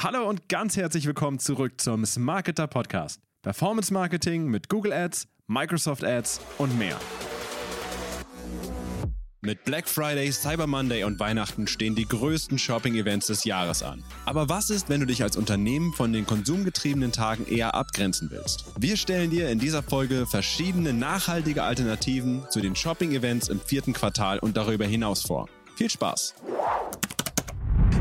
Hallo und ganz herzlich willkommen zurück zum Smarketer Podcast. Performance Marketing mit Google Ads, Microsoft Ads und mehr. Mit Black Friday, Cyber Monday und Weihnachten stehen die größten Shopping-Events des Jahres an. Aber was ist, wenn du dich als Unternehmen von den konsumgetriebenen Tagen eher abgrenzen willst? Wir stellen dir in dieser Folge verschiedene nachhaltige Alternativen zu den Shopping-Events im vierten Quartal und darüber hinaus vor. Viel Spaß!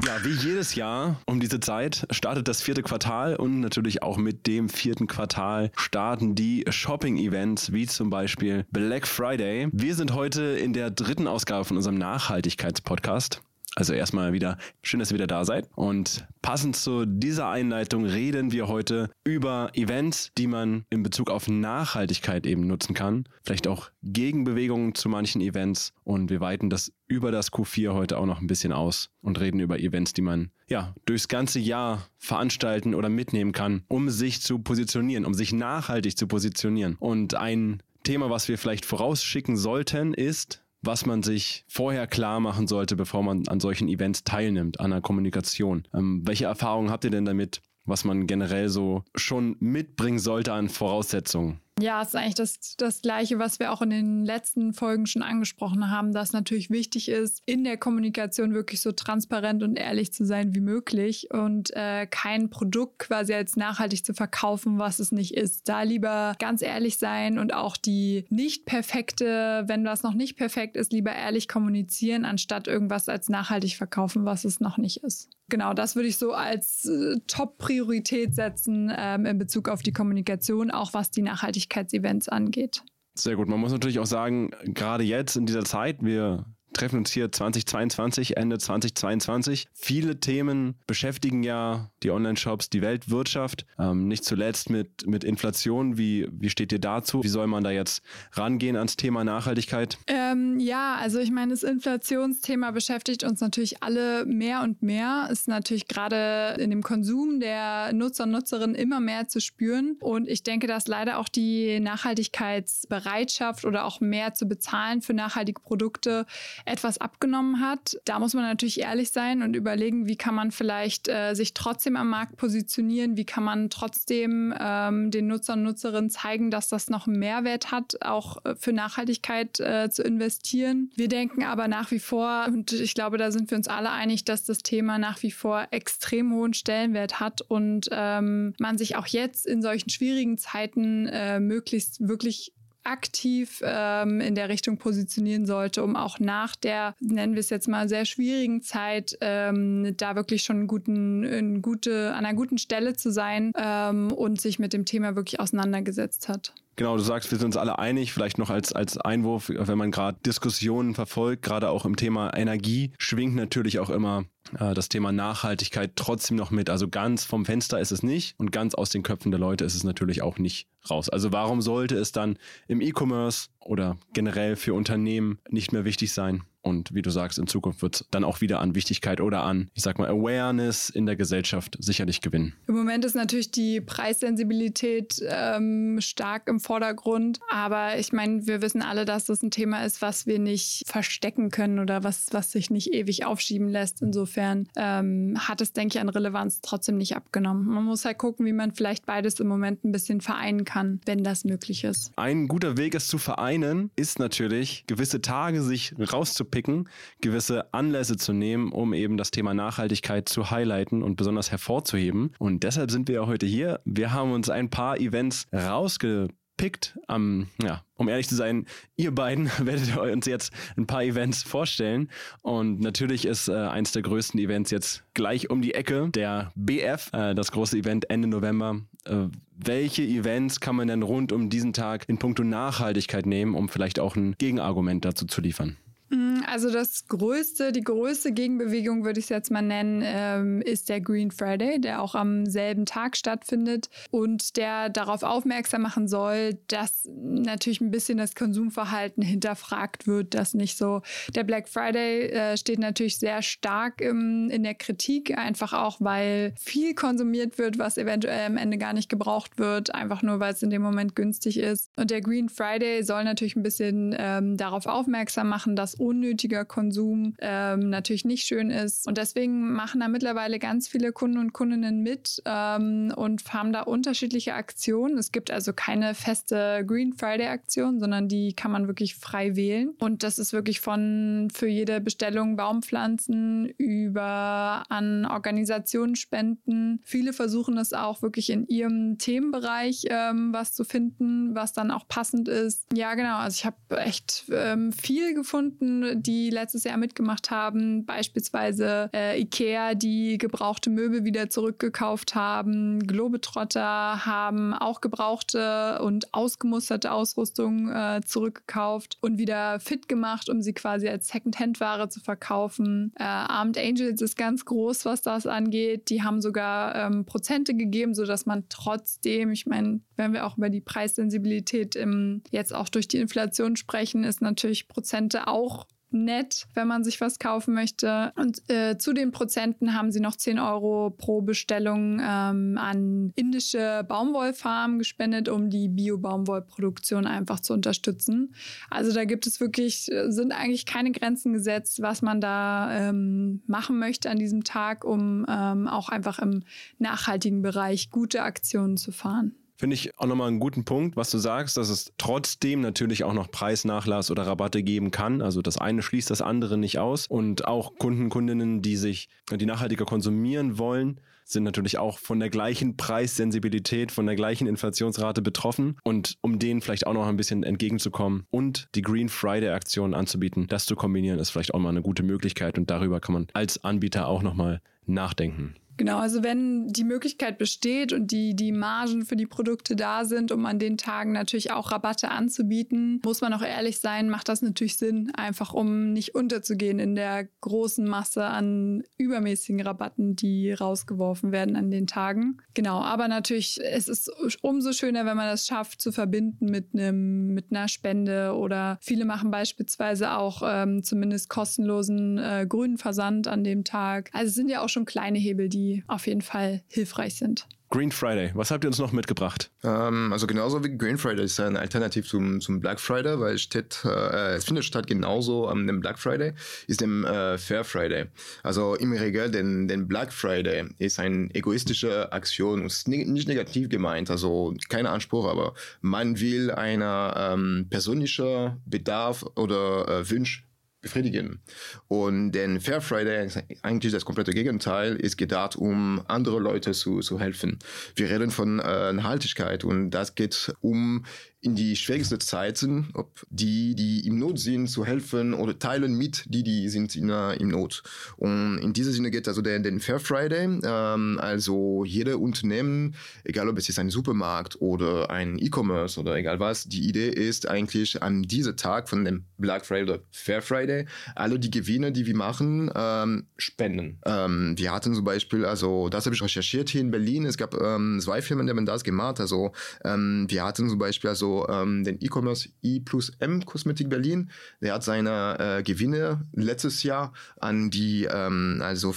Ja, wie jedes Jahr um diese Zeit startet das vierte Quartal und natürlich auch mit dem vierten Quartal starten die Shopping-Events wie zum Beispiel Black Friday. Wir sind heute in der dritten Ausgabe von unserem Nachhaltigkeitspodcast. Also erstmal wieder schön, dass ihr wieder da seid. Und passend zu dieser Einleitung reden wir heute über Events, die man in Bezug auf Nachhaltigkeit eben nutzen kann. Vielleicht auch Gegenbewegungen zu manchen Events. Und wir weiten das über das Q4 heute auch noch ein bisschen aus und reden über Events, die man ja durchs ganze Jahr veranstalten oder mitnehmen kann, um sich zu positionieren, um sich nachhaltig zu positionieren. Und ein Thema, was wir vielleicht vorausschicken sollten, ist, was man sich vorher klar machen sollte, bevor man an solchen Events teilnimmt, an der Kommunikation. Ähm, welche Erfahrungen habt ihr denn damit, was man generell so schon mitbringen sollte an Voraussetzungen? Ja, es ist eigentlich das, das Gleiche, was wir auch in den letzten Folgen schon angesprochen haben, dass natürlich wichtig ist, in der Kommunikation wirklich so transparent und ehrlich zu sein wie möglich und äh, kein Produkt quasi als nachhaltig zu verkaufen, was es nicht ist. Da lieber ganz ehrlich sein und auch die nicht perfekte, wenn das noch nicht perfekt ist, lieber ehrlich kommunizieren, anstatt irgendwas als nachhaltig verkaufen, was es noch nicht ist. Genau, das würde ich so als äh, Top-Priorität setzen ähm, in Bezug auf die Kommunikation, auch was die Nachhaltigkeitsevents angeht. Sehr gut. Man muss natürlich auch sagen, gerade jetzt in dieser Zeit, wir treffen uns hier 2022, Ende 2022. Viele Themen beschäftigen ja die Online-Shops, die Weltwirtschaft, ähm, nicht zuletzt mit, mit Inflation. Wie, wie steht ihr dazu? Wie soll man da jetzt rangehen ans Thema Nachhaltigkeit? Ähm, ja, also ich meine, das Inflationsthema beschäftigt uns natürlich alle mehr und mehr. Ist natürlich gerade in dem Konsum der Nutzer und Nutzerinnen immer mehr zu spüren. Und ich denke, dass leider auch die Nachhaltigkeitsbereitschaft oder auch mehr zu bezahlen für nachhaltige Produkte etwas abgenommen hat. Da muss man natürlich ehrlich sein und überlegen, wie kann man vielleicht äh, sich trotzdem am Markt positionieren, wie kann man trotzdem ähm, den Nutzern und Nutzerinnen zeigen, dass das noch einen Mehrwert hat, auch äh, für Nachhaltigkeit äh, zu investieren. Wir denken aber nach wie vor, und ich glaube, da sind wir uns alle einig, dass das Thema nach wie vor extrem hohen Stellenwert hat und ähm, man sich auch jetzt in solchen schwierigen Zeiten äh, möglichst wirklich aktiv ähm, in der Richtung positionieren sollte, um auch nach der, nennen wir es jetzt mal, sehr schwierigen Zeit, ähm, da wirklich schon einen guten, in gute, an einer guten Stelle zu sein ähm, und sich mit dem Thema wirklich auseinandergesetzt hat. Genau, du sagst, wir sind uns alle einig, vielleicht noch als, als Einwurf, wenn man gerade Diskussionen verfolgt, gerade auch im Thema Energie, schwingt natürlich auch immer äh, das Thema Nachhaltigkeit trotzdem noch mit. Also ganz vom Fenster ist es nicht und ganz aus den Köpfen der Leute ist es natürlich auch nicht raus. Also warum sollte es dann im E-Commerce oder generell für Unternehmen nicht mehr wichtig sein? Und wie du sagst, in Zukunft wird es dann auch wieder an Wichtigkeit oder an, ich sag mal, Awareness in der Gesellschaft sicherlich gewinnen. Im Moment ist natürlich die Preissensibilität ähm, stark im Vordergrund. Aber ich meine, wir wissen alle, dass das ein Thema ist, was wir nicht verstecken können oder was, was sich nicht ewig aufschieben lässt. Insofern ähm, hat es, denke ich, an Relevanz trotzdem nicht abgenommen. Man muss halt gucken, wie man vielleicht beides im Moment ein bisschen vereinen kann, wenn das möglich ist. Ein guter Weg, es zu vereinen, ist natürlich, gewisse Tage sich rauszupicken rauspicken, gewisse Anlässe zu nehmen, um eben das Thema Nachhaltigkeit zu highlighten und besonders hervorzuheben. Und deshalb sind wir ja heute hier. Wir haben uns ein paar Events rausgepickt. Um, ja, um ehrlich zu sein, ihr beiden werdet uns jetzt ein paar Events vorstellen. Und natürlich ist äh, eins der größten Events jetzt gleich um die Ecke, der BF, äh, das große Event Ende November. Äh, welche Events kann man denn rund um diesen Tag in puncto Nachhaltigkeit nehmen, um vielleicht auch ein Gegenargument dazu zu liefern? Mm, also das größte, die größte Gegenbewegung, würde ich es jetzt mal nennen, ähm, ist der Green Friday, der auch am selben Tag stattfindet und der darauf aufmerksam machen soll, dass natürlich ein bisschen das Konsumverhalten hinterfragt wird, dass nicht so. Der Black Friday äh, steht natürlich sehr stark im, in der Kritik, einfach auch, weil viel konsumiert wird, was eventuell am Ende gar nicht gebraucht wird, einfach nur, weil es in dem Moment günstig ist. Und der Green Friday soll natürlich ein bisschen ähm, darauf aufmerksam machen, dass unnötiger Konsum ähm, natürlich nicht schön ist. Und deswegen machen da mittlerweile ganz viele Kunden und Kundinnen mit ähm, und haben da unterschiedliche Aktionen. Es gibt also keine feste Green Friday Aktion, sondern die kann man wirklich frei wählen. Und das ist wirklich von für jede Bestellung Baumpflanzen über an Organisationen spenden. Viele versuchen es auch wirklich in ihrem Themenbereich ähm, was zu finden, was dann auch passend ist. Ja, genau. Also ich habe echt ähm, viel gefunden, die letztes Jahr mitgemacht haben. Beispielsweise äh, Ikea, die gebrauchte Möbel wieder zurückgekauft haben. Globetrotter haben auch gebrauchte und ausgemusterte Ausrüstung äh, zurückgekauft und wieder fit gemacht, um sie quasi als Second-Hand-Ware zu verkaufen. Äh, Armed Angels ist ganz groß, was das angeht. Die haben sogar ähm, Prozente gegeben, sodass man trotzdem, ich meine, wenn wir auch über die Preissensibilität im, jetzt auch durch die Inflation sprechen, ist natürlich Prozente auch nett, wenn man sich was kaufen möchte. Und äh, zu den Prozenten haben sie noch 10 Euro pro Bestellung ähm, an indische Baumwollfarmen gespendet, um die Bio-Baumwollproduktion einfach zu unterstützen. Also da gibt es wirklich, äh, sind eigentlich keine Grenzen gesetzt, was man da ähm, machen möchte an diesem Tag, um ähm, auch einfach im nachhaltigen Bereich gute Aktionen zu fahren. Finde ich auch nochmal einen guten Punkt, was du sagst, dass es trotzdem natürlich auch noch Preisnachlass oder Rabatte geben kann. Also das eine schließt das andere nicht aus. Und auch Kunden, Kundinnen, die sich, die nachhaltiger konsumieren wollen, sind natürlich auch von der gleichen Preissensibilität, von der gleichen Inflationsrate betroffen. Und um denen vielleicht auch noch ein bisschen entgegenzukommen und die Green Friday Aktion anzubieten, das zu kombinieren, ist vielleicht auch mal eine gute Möglichkeit. Und darüber kann man als Anbieter auch nochmal nachdenken. Genau, also wenn die Möglichkeit besteht und die, die Margen für die Produkte da sind, um an den Tagen natürlich auch Rabatte anzubieten, muss man auch ehrlich sein, macht das natürlich Sinn, einfach um nicht unterzugehen in der großen Masse an übermäßigen Rabatten, die rausgeworfen werden an den Tagen. Genau, aber natürlich, es ist umso schöner, wenn man das schafft zu verbinden mit einem, mit einer Spende oder viele machen beispielsweise auch ähm, zumindest kostenlosen äh, grünen Versand an dem Tag. Also es sind ja auch schon kleine Hebel, die auf jeden Fall hilfreich sind. Green Friday, was habt ihr uns noch mitgebracht? Ähm, also genauso wie Green Friday ist ein Alternativ zum, zum Black Friday, weil es, steht, äh, es findet statt genauso am dem Black Friday, ist dem äh, Fair Friday. Also im Regel, den, den Black Friday ist eine egoistische Aktion, ist nicht negativ gemeint, also kein Anspruch, aber man will einer ähm, persönlicher Bedarf oder äh, Wunsch befriedigen. Und den Fair Friday ist eigentlich das komplette Gegenteil, ist gedacht, um andere Leute zu, zu helfen. Wir reden von äh, Nachhaltigkeit und das geht um in die schwierigsten Zeiten, ob die, die im Not sind, zu helfen oder teilen mit die, die sind in, uh, im Not. Und in diesem Sinne geht also der, den Fair Friday, ähm, also jede Unternehmen, egal ob es ist ein Supermarkt oder ein E-Commerce oder egal was, die Idee ist eigentlich an diesem Tag von dem Black Friday oder Fair Friday alle die Gewinne, die wir machen, ähm, spenden. Ähm, wir hatten zum Beispiel, also das habe ich recherchiert hier in Berlin, es gab ähm, zwei Firmen, die haben das gemacht, also ähm, wir hatten zum Beispiel also ähm, den E-Commerce I plus M Kosmetik Berlin. Der hat seine äh, Gewinne letztes Jahr an die ähm, also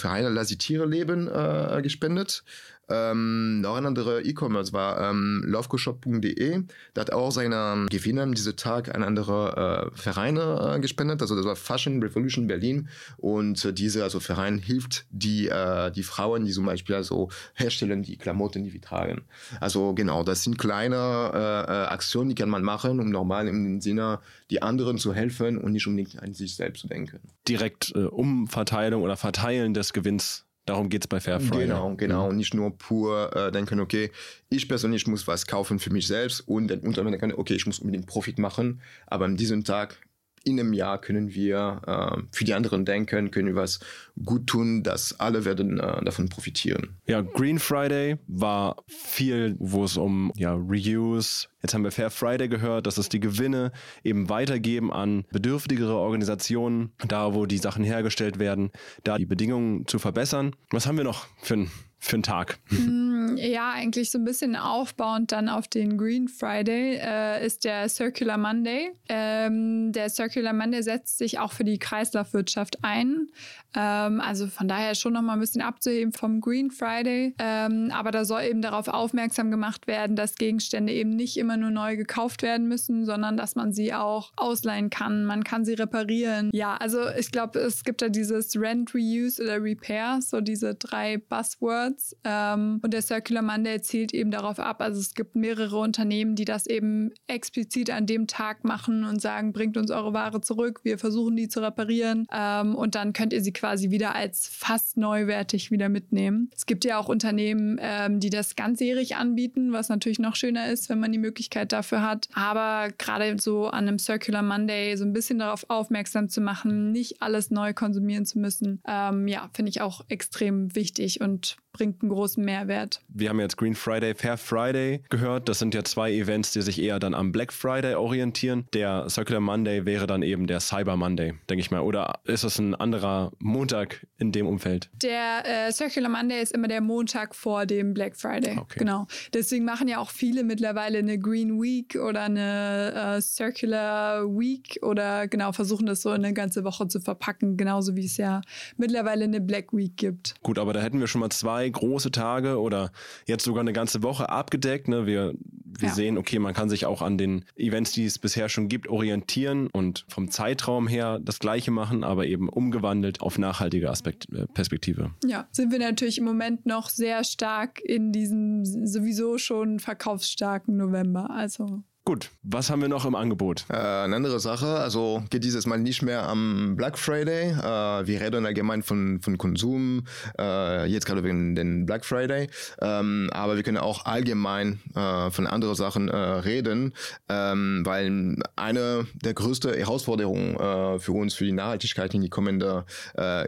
die Tiere leben äh, gespendet. Ähm, noch ein anderer E-Commerce war ähm, lovecoshop.de. Der hat auch seine Gewinne an diesem Tag an andere äh, Vereine äh, gespendet. Also das war Fashion Revolution Berlin. Und äh, diese also Verein hilft die, äh, die Frauen, die zum Beispiel also herstellen die Klamotten, die wir tragen. Also genau, das sind kleine äh, äh Aktionen, die kann man machen, um normal im Sinne die anderen zu helfen und nicht unbedingt an sich selbst zu denken. Direkt äh, Umverteilung oder Verteilen des Gewinns Darum geht es bei Fair Friday. Genau, genau. Mhm. Und nicht nur pur äh, denken, okay, ich persönlich muss was kaufen für mich selbst und dann Unternehmen denken, okay, ich muss unbedingt Profit machen. Aber an diesem Tag in einem Jahr können wir äh, für die anderen denken, können wir was gut tun, dass alle werden äh, davon profitieren. Ja, Green Friday war viel, wo es um ja, Reuse, jetzt haben wir Fair Friday gehört, dass es die Gewinne eben weitergeben an bedürftigere Organisationen, da wo die Sachen hergestellt werden, da die Bedingungen zu verbessern. Was haben wir noch für ein für einen Tag? Mm, ja, eigentlich so ein bisschen aufbauend dann auf den Green Friday äh, ist der Circular Monday. Ähm, der Circular Monday setzt sich auch für die Kreislaufwirtschaft ein. Ähm, also von daher schon nochmal ein bisschen abzuheben vom Green Friday. Ähm, aber da soll eben darauf aufmerksam gemacht werden, dass Gegenstände eben nicht immer nur neu gekauft werden müssen, sondern dass man sie auch ausleihen kann. Man kann sie reparieren. Ja, also ich glaube, es gibt da dieses Rent, Reuse oder Repair, so diese drei Buzzwords. Ähm, und der Circular Monday zielt eben darauf ab. Also es gibt mehrere Unternehmen, die das eben explizit an dem Tag machen und sagen, bringt uns eure Ware zurück, wir versuchen die zu reparieren ähm, und dann könnt ihr sie quasi wieder als fast neuwertig wieder mitnehmen. Es gibt ja auch Unternehmen, ähm, die das ganzjährig anbieten, was natürlich noch schöner ist, wenn man die Möglichkeit dafür hat. Aber gerade so an einem Circular Monday so ein bisschen darauf aufmerksam zu machen, nicht alles neu konsumieren zu müssen, ähm, ja, finde ich auch extrem wichtig und bringt einen großen Mehrwert. Wir haben jetzt Green Friday, Fair Friday gehört. Das sind ja zwei Events, die sich eher dann am Black Friday orientieren. Der Circular Monday wäre dann eben der Cyber Monday, denke ich mal. Oder ist das ein anderer Montag in dem Umfeld? Der äh, Circular Monday ist immer der Montag vor dem Black Friday. Okay. Genau. Deswegen machen ja auch viele mittlerweile eine Green Week oder eine äh, Circular Week oder genau versuchen das so in eine ganze Woche zu verpacken, genauso wie es ja mittlerweile eine Black Week gibt. Gut, aber da hätten wir schon mal zwei zwei große Tage oder jetzt sogar eine ganze Woche abgedeckt. Ne? Wir, wir ja. sehen, okay, man kann sich auch an den Events, die es bisher schon gibt, orientieren und vom Zeitraum her das Gleiche machen, aber eben umgewandelt auf nachhaltige Aspekt, äh, Perspektive. Ja, sind wir natürlich im Moment noch sehr stark in diesem sowieso schon verkaufsstarken November. Also Gut, was haben wir noch im Angebot? Äh, eine andere Sache, also geht dieses Mal nicht mehr am Black Friday. Äh, wir reden allgemein von, von Konsum, äh, jetzt gerade wegen den Black Friday. Ähm, aber wir können auch allgemein äh, von anderen Sachen äh, reden, ähm, weil eine der größten Herausforderungen äh, für uns, für die Nachhaltigkeit in die kommenden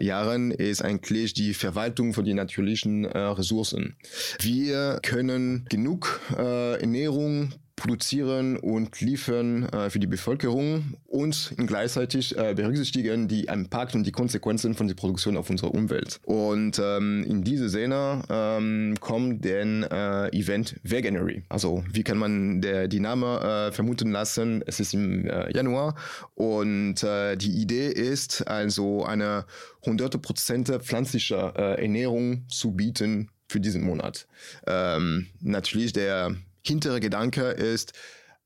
Jahren, ist eigentlich die Verwaltung von den natürlichen Ressourcen. Wir können genug Ernährung produzieren und liefern äh, für die Bevölkerung und gleichzeitig äh, berücksichtigen die Impact und die Konsequenzen von der Produktion auf unsere Umwelt. Und ähm, in diese Sinne ähm, kommt den äh, Event Veganery. Also wie kann man der, die Name äh, vermuten lassen? Es ist im äh, Januar und äh, die Idee ist also eine 100% pflanzliche äh, Ernährung zu bieten für diesen Monat. Ähm, natürlich der hintere Gedanke ist,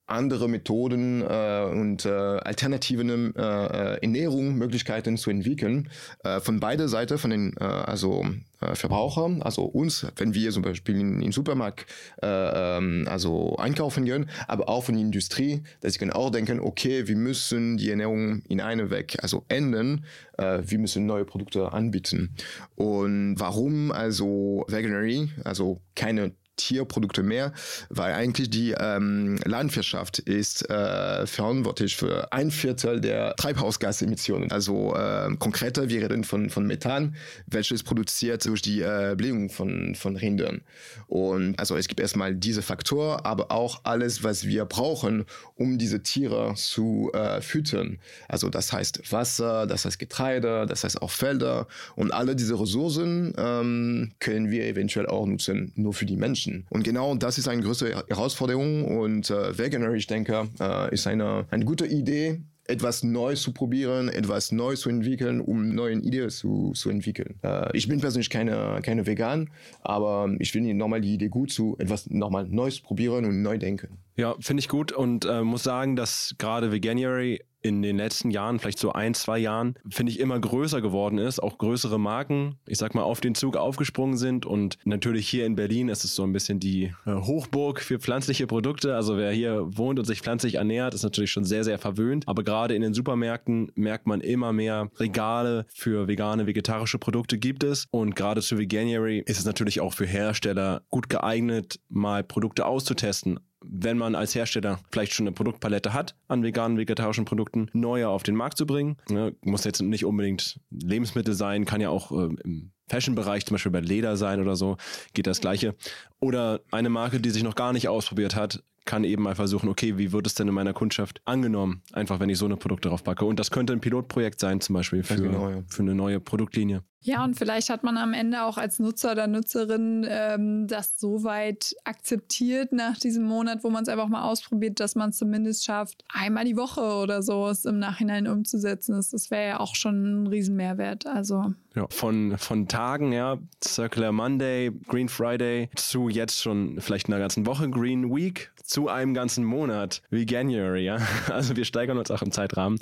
andere Methoden äh, und äh, alternativen äh, äh Ernährungsmöglichkeiten zu entwickeln äh, von beider Seite von den äh, also äh, Verbrauchern, also uns, wenn wir zum Beispiel in den Supermarkt äh, ähm, also einkaufen gehen, aber auch von der Industrie, dass sie können auch denken, okay, wir müssen die Ernährung in eine Weg also ändern, äh, wir müssen neue Produkte anbieten. Und warum also Veganary, also keine Tierprodukte mehr, weil eigentlich die ähm, Landwirtschaft ist äh, verantwortlich für ein Viertel der Treibhausgasemissionen. Also äh, konkreter, wir reden von, von Methan, welches produziert durch die äh, Blähung von, von Rindern. Und also es gibt erstmal diese Faktor, aber auch alles, was wir brauchen, um diese Tiere zu äh, füttern. Also das heißt Wasser, das heißt Getreide, das heißt auch Felder und alle diese Ressourcen ähm, können wir eventuell auch nutzen, nur für die Menschen. Menschen. Und genau das ist eine größere Herausforderung und äh, Veganer, ich denke, äh, ist eine, eine gute Idee, etwas Neues zu probieren, etwas Neues zu entwickeln, um neue Ideen zu, zu entwickeln. Äh, ich bin persönlich keine, keine Vegan, aber ich finde nochmal die Idee gut, zu etwas nochmal Neues probieren und neu denken. Ja, finde ich gut und äh, muss sagen, dass gerade Veganuary in den letzten Jahren, vielleicht so ein, zwei Jahren, finde ich immer größer geworden ist. Auch größere Marken, ich sag mal, auf den Zug aufgesprungen sind. Und natürlich hier in Berlin ist es so ein bisschen die äh, Hochburg für pflanzliche Produkte. Also wer hier wohnt und sich pflanzlich ernährt, ist natürlich schon sehr, sehr verwöhnt. Aber gerade in den Supermärkten merkt man immer mehr Regale für vegane, vegetarische Produkte gibt es. Und gerade zu Veganuary ist es natürlich auch für Hersteller gut geeignet, mal Produkte auszutesten wenn man als Hersteller vielleicht schon eine Produktpalette hat an veganen, vegetarischen Produkten, neue auf den Markt zu bringen. Ne, muss jetzt nicht unbedingt Lebensmittel sein, kann ja auch äh, im Fashion-Bereich, zum Beispiel bei Leder sein oder so, geht das Gleiche. Oder eine Marke, die sich noch gar nicht ausprobiert hat, kann eben mal versuchen, okay, wie wird es denn in meiner Kundschaft angenommen, einfach wenn ich so eine Produkte drauf packe. Und das könnte ein Pilotprojekt sein, zum Beispiel für, genau, ja. für eine neue Produktlinie. Ja, und vielleicht hat man am Ende auch als Nutzer oder Nutzerin ähm, das so weit akzeptiert nach diesem Monat, wo man es einfach mal ausprobiert, dass man es zumindest schafft, einmal die Woche oder so es im Nachhinein umzusetzen. Das, das wäre ja auch schon ein Riesenmehrwert. Also ja, von, von Tagen, ja, Circular Monday, Green Friday, zu jetzt schon vielleicht einer ganzen Woche Green Week, zu einem ganzen Monat wie January, ja. Also wir steigern uns auch im Zeitrahmen.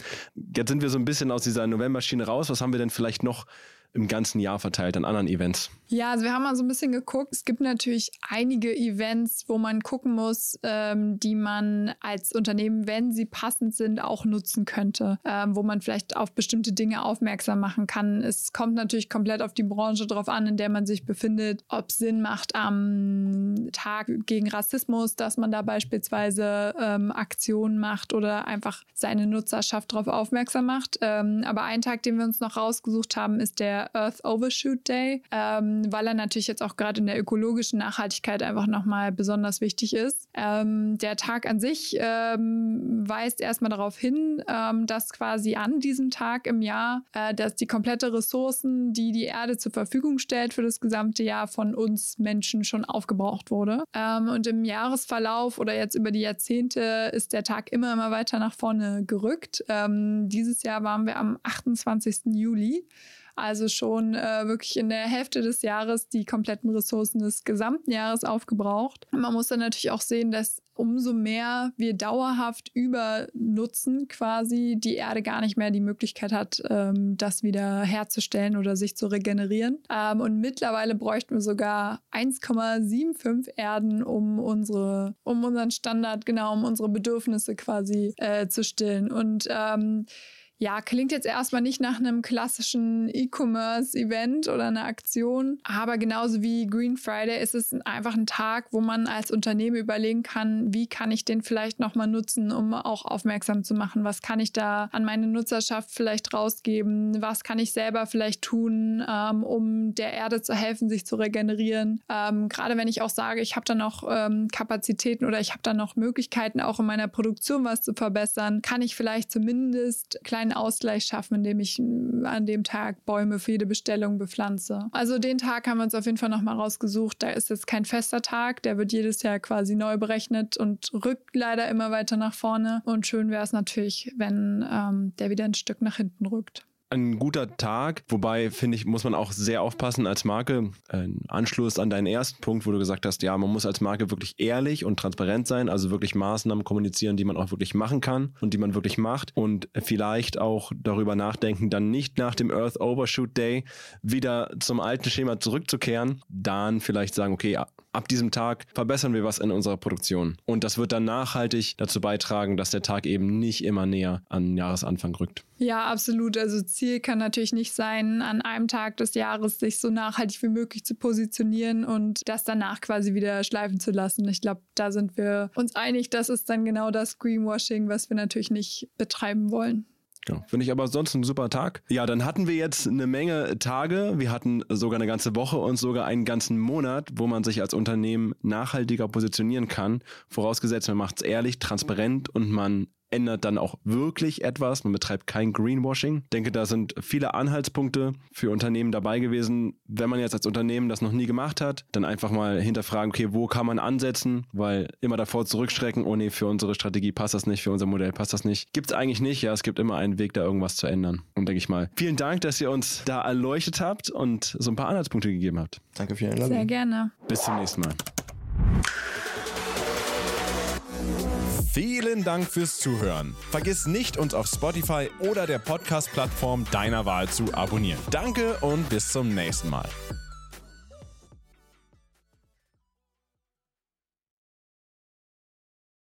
Jetzt sind wir so ein bisschen aus dieser November-Schiene raus. Was haben wir denn vielleicht noch im ganzen Jahr verteilt an anderen Events? Ja, also wir haben mal so ein bisschen geguckt. Es gibt natürlich einige Events, wo man gucken muss, ähm, die man als Unternehmen, wenn sie passend sind, auch nutzen könnte, ähm, wo man vielleicht auf bestimmte Dinge aufmerksam machen kann. Es kommt natürlich komplett auf die Branche drauf an, in der man sich befindet, ob es Sinn macht am Tag gegen Rassismus, dass man da beispielsweise ähm, Aktionen macht oder einfach seine Nutzerschaft darauf aufmerksam macht. Ähm, aber ein Tag, den wir uns noch rausgesucht haben, ist der Earth Overshoot Day, ähm, weil er natürlich jetzt auch gerade in der ökologischen Nachhaltigkeit einfach nochmal besonders wichtig ist. Ähm, der Tag an sich ähm, weist erstmal darauf hin, ähm, dass quasi an diesem Tag im Jahr, äh, dass die komplette Ressourcen, die die Erde zur Verfügung stellt für das gesamte Jahr von uns Menschen schon aufgebraucht wurde. Ähm, und im Jahresverlauf oder jetzt über die Jahrzehnte ist der Tag immer, immer weiter nach vorne gerückt. Ähm, dieses Jahr waren wir am 28. Juli. Also schon äh, wirklich in der Hälfte des Jahres die kompletten Ressourcen des gesamten Jahres aufgebraucht. Man muss dann natürlich auch sehen, dass umso mehr wir dauerhaft übernutzen, quasi die Erde gar nicht mehr die Möglichkeit hat, ähm, das wieder herzustellen oder sich zu regenerieren. Ähm, und mittlerweile bräuchten wir sogar 1,75 Erden, um unsere, um unseren Standard, genau, um unsere Bedürfnisse quasi äh, zu stillen. Und ähm, ja, klingt jetzt erstmal nicht nach einem klassischen E-Commerce-Event oder einer Aktion, aber genauso wie Green Friday ist es einfach ein Tag, wo man als Unternehmen überlegen kann, wie kann ich den vielleicht nochmal nutzen, um auch aufmerksam zu machen, was kann ich da an meine Nutzerschaft vielleicht rausgeben, was kann ich selber vielleicht tun, ähm, um der Erde zu helfen, sich zu regenerieren. Ähm, gerade wenn ich auch sage, ich habe da noch ähm, Kapazitäten oder ich habe da noch Möglichkeiten, auch in meiner Produktion was zu verbessern, kann ich vielleicht zumindest kleine einen Ausgleich schaffen, indem ich mm, an dem Tag Bäume für jede Bestellung bepflanze. Also den Tag haben wir uns auf jeden Fall nochmal rausgesucht. Da ist jetzt kein fester Tag, der wird jedes Jahr quasi neu berechnet und rückt leider immer weiter nach vorne. Und schön wäre es natürlich, wenn ähm, der wieder ein Stück nach hinten rückt ein guter Tag. Wobei, finde ich, muss man auch sehr aufpassen als Marke. Ein Anschluss an deinen ersten Punkt, wo du gesagt hast, ja, man muss als Marke wirklich ehrlich und transparent sein, also wirklich Maßnahmen kommunizieren, die man auch wirklich machen kann und die man wirklich macht. Und vielleicht auch darüber nachdenken, dann nicht nach dem Earth Overshoot Day wieder zum alten Schema zurückzukehren. Dann vielleicht sagen, okay, ab diesem Tag verbessern wir was in unserer Produktion. Und das wird dann nachhaltig dazu beitragen, dass der Tag eben nicht immer näher an Jahresanfang rückt. Ja, absolut. Also Ziel kann natürlich nicht sein, an einem Tag des Jahres sich so nachhaltig wie möglich zu positionieren und das danach quasi wieder schleifen zu lassen. Ich glaube, da sind wir uns einig, das ist dann genau das Greenwashing, was wir natürlich nicht betreiben wollen. Genau. Finde ich aber sonst ein super Tag. Ja, dann hatten wir jetzt eine Menge Tage. Wir hatten sogar eine ganze Woche und sogar einen ganzen Monat, wo man sich als Unternehmen nachhaltiger positionieren kann. Vorausgesetzt, man macht es ehrlich, transparent und man ändert dann auch wirklich etwas. Man betreibt kein Greenwashing. Ich denke, da sind viele Anhaltspunkte für Unternehmen dabei gewesen. Wenn man jetzt als Unternehmen das noch nie gemacht hat, dann einfach mal hinterfragen, okay, wo kann man ansetzen? Weil immer davor zurückstrecken, oh nee, für unsere Strategie passt das nicht, für unser Modell passt das nicht. Gibt es eigentlich nicht. Ja, es gibt immer einen Weg, da irgendwas zu ändern. Und denke ich mal, vielen Dank, dass ihr uns da erleuchtet habt und so ein paar Anhaltspunkte gegeben habt. Danke für die Einladung. Sehr gerne. Bis zum nächsten Mal. Vielen Dank fürs Zuhören. Vergiss nicht, uns auf Spotify oder der Podcast-Plattform deiner Wahl zu abonnieren. Danke und bis zum nächsten Mal.